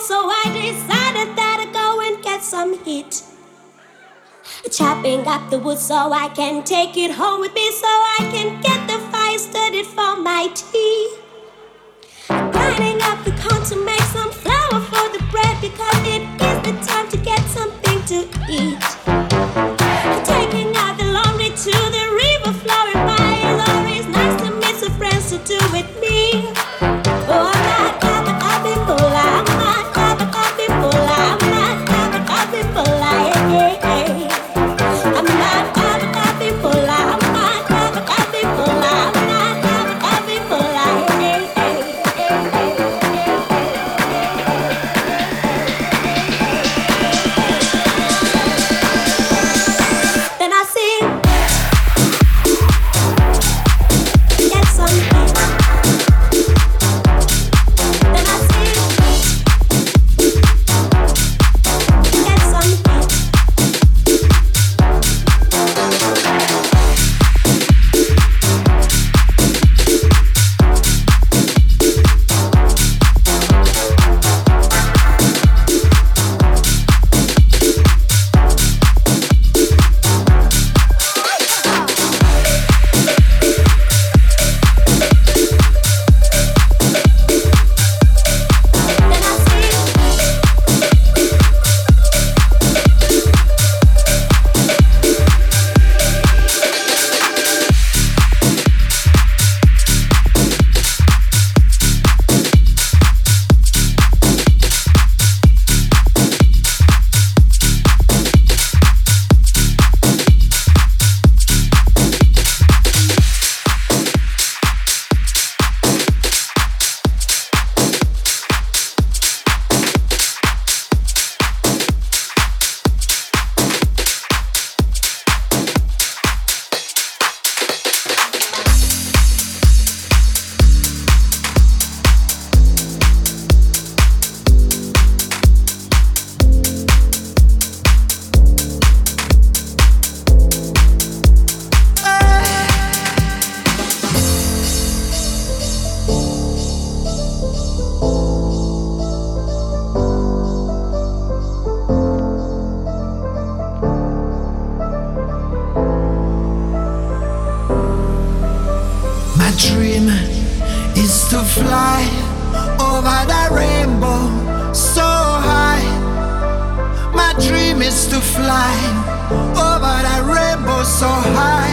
So I decided that I'd go and get some heat. Chopping up the wood so I can take it home with me so I can get the fire started for my tea. Grinding up the corn to make some flour for the bread because it is the time to get something to eat. Fly oh, over the rainbow so high.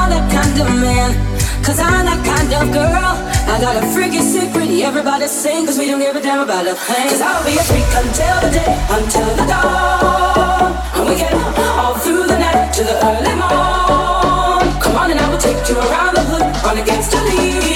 not that kind of man, cause I'm that kind of girl. I got a freaking secret, everybody sing, cause we don't give a damn about a thing. Cause I'll be a freak until the day, until the dawn. And we get all through the night to the early morn. Come on and I will take you around the hood, run against the lead.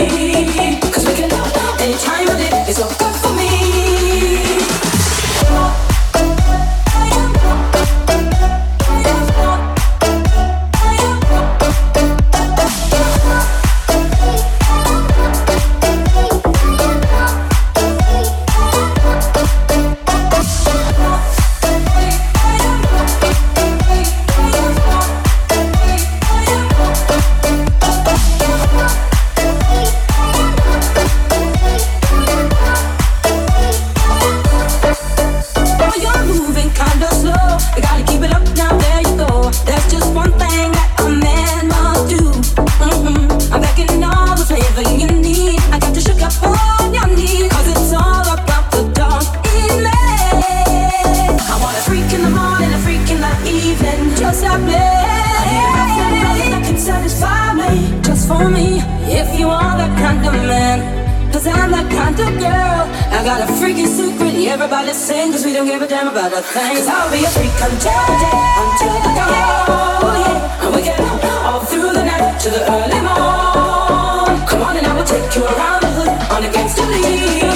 damn about a thing. Cause I'll be a freak until the day, until the dawn. Oh yeah, and we can all through the night to the early morn. Come on and I will take you around the hood on a gangster lead.